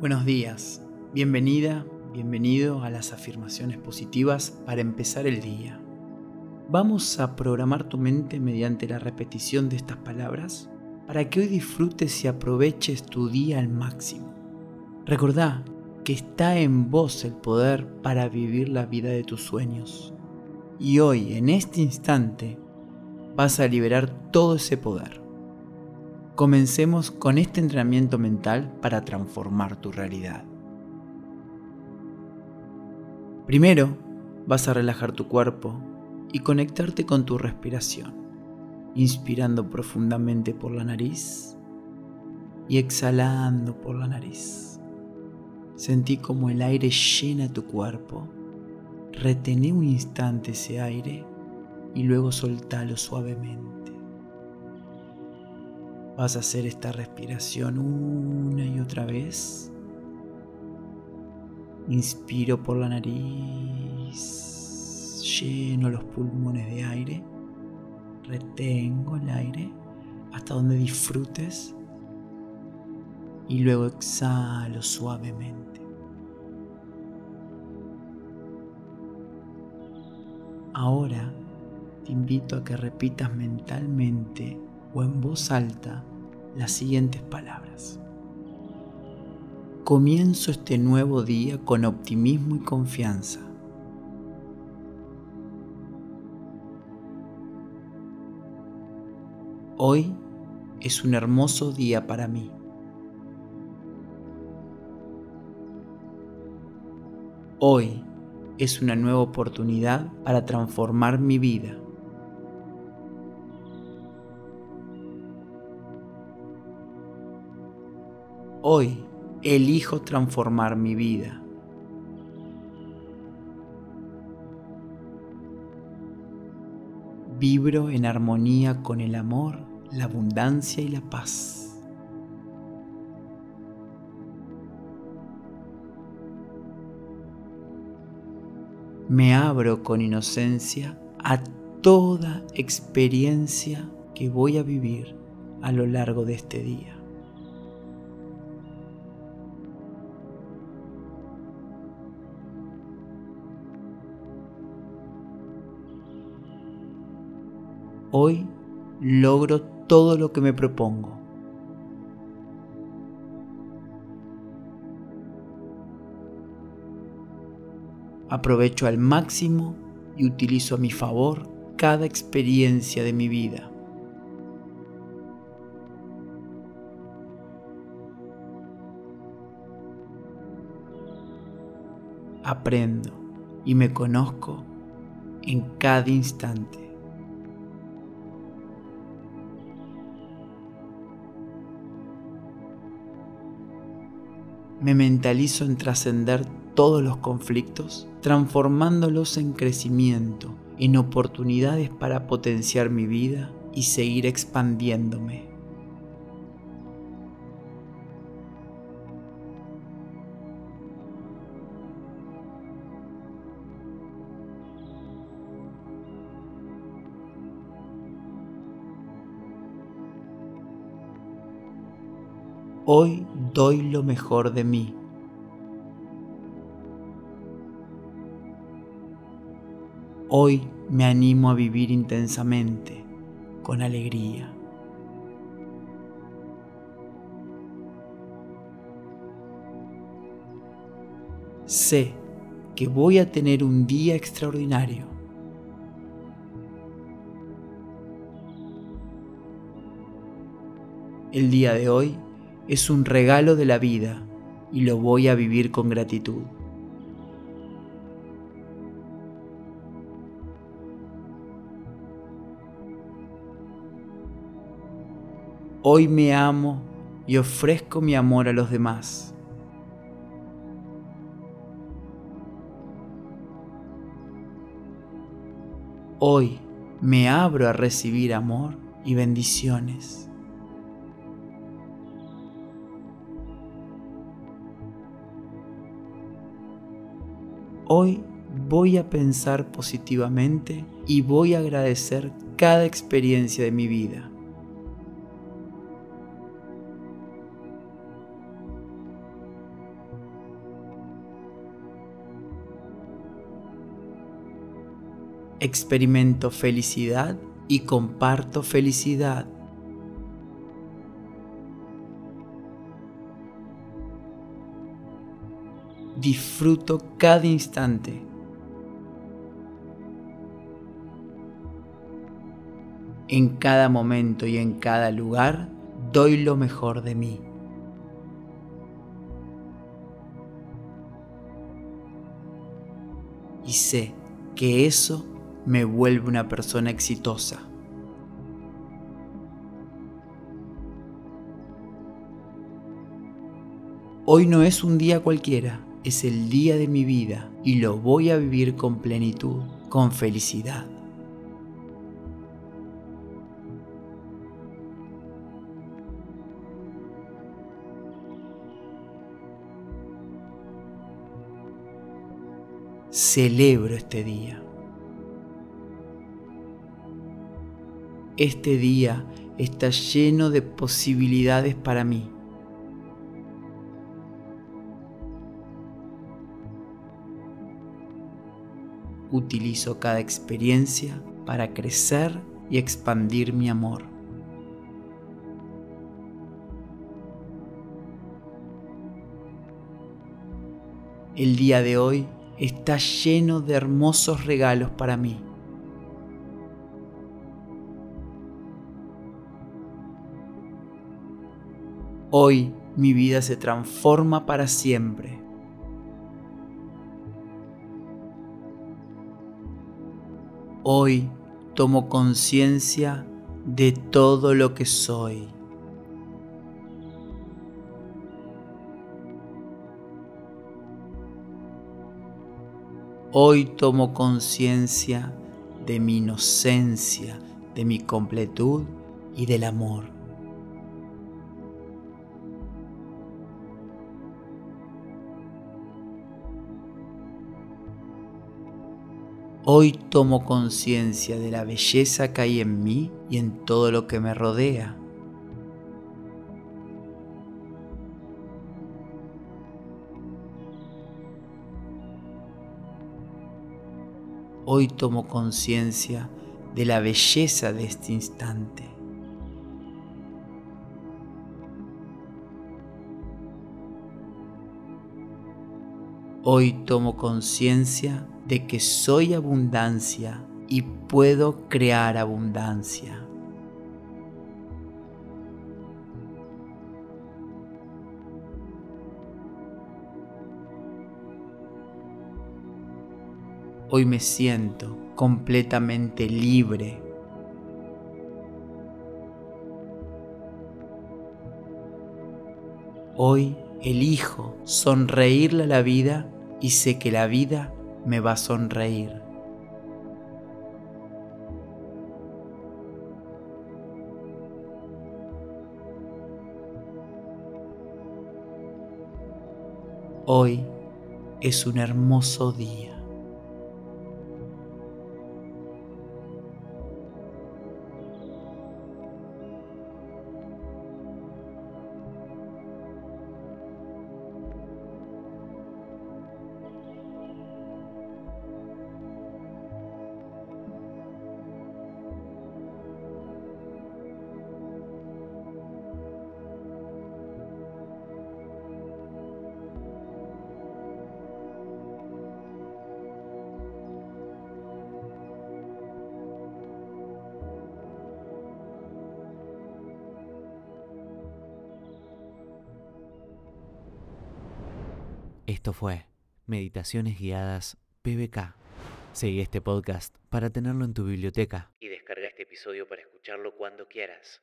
Buenos días, bienvenida, bienvenido a las afirmaciones positivas para empezar el día. Vamos a programar tu mente mediante la repetición de estas palabras para que hoy disfrutes y aproveches tu día al máximo. Recordá que está en vos el poder para vivir la vida de tus sueños. Y hoy, en este instante, vas a liberar todo ese poder. Comencemos con este entrenamiento mental para transformar tu realidad. Primero, vas a relajar tu cuerpo y conectarte con tu respiración, inspirando profundamente por la nariz y exhalando por la nariz. Sentí como el aire llena tu cuerpo. Retené un instante ese aire y luego soltalo suavemente. Vas a hacer esta respiración una y otra vez. Inspiro por la nariz, lleno los pulmones de aire, retengo el aire hasta donde disfrutes y luego exhalo suavemente. Ahora te invito a que repitas mentalmente o en voz alta las siguientes palabras. Comienzo este nuevo día con optimismo y confianza. Hoy es un hermoso día para mí. Hoy es una nueva oportunidad para transformar mi vida. Hoy elijo transformar mi vida. Vibro en armonía con el amor, la abundancia y la paz. Me abro con inocencia a toda experiencia que voy a vivir a lo largo de este día. Hoy logro todo lo que me propongo. Aprovecho al máximo y utilizo a mi favor cada experiencia de mi vida. Aprendo y me conozco en cada instante. Me mentalizo en trascender todos los conflictos, transformándolos en crecimiento, en oportunidades para potenciar mi vida y seguir expandiéndome. Hoy doy lo mejor de mí. Hoy me animo a vivir intensamente, con alegría. Sé que voy a tener un día extraordinario. El día de hoy es un regalo de la vida y lo voy a vivir con gratitud. Hoy me amo y ofrezco mi amor a los demás. Hoy me abro a recibir amor y bendiciones. Hoy voy a pensar positivamente y voy a agradecer cada experiencia de mi vida. Experimento felicidad y comparto felicidad. Disfruto cada instante. En cada momento y en cada lugar doy lo mejor de mí. Y sé que eso me vuelve una persona exitosa. Hoy no es un día cualquiera, es el día de mi vida y lo voy a vivir con plenitud, con felicidad. Celebro este día. Este día está lleno de posibilidades para mí. Utilizo cada experiencia para crecer y expandir mi amor. El día de hoy está lleno de hermosos regalos para mí. Hoy mi vida se transforma para siempre. Hoy tomo conciencia de todo lo que soy. Hoy tomo conciencia de mi inocencia, de mi completud y del amor. Hoy tomo conciencia de la belleza que hay en mí y en todo lo que me rodea. Hoy tomo conciencia de la belleza de este instante. Hoy tomo conciencia de que soy abundancia y puedo crear abundancia. Hoy me siento completamente libre. Hoy elijo sonreírle a la vida y sé que la vida me va a sonreír. Hoy es un hermoso día. Esto fue Meditaciones Guiadas PBK. Seguí este podcast para tenerlo en tu biblioteca. Y descarga este episodio para escucharlo cuando quieras.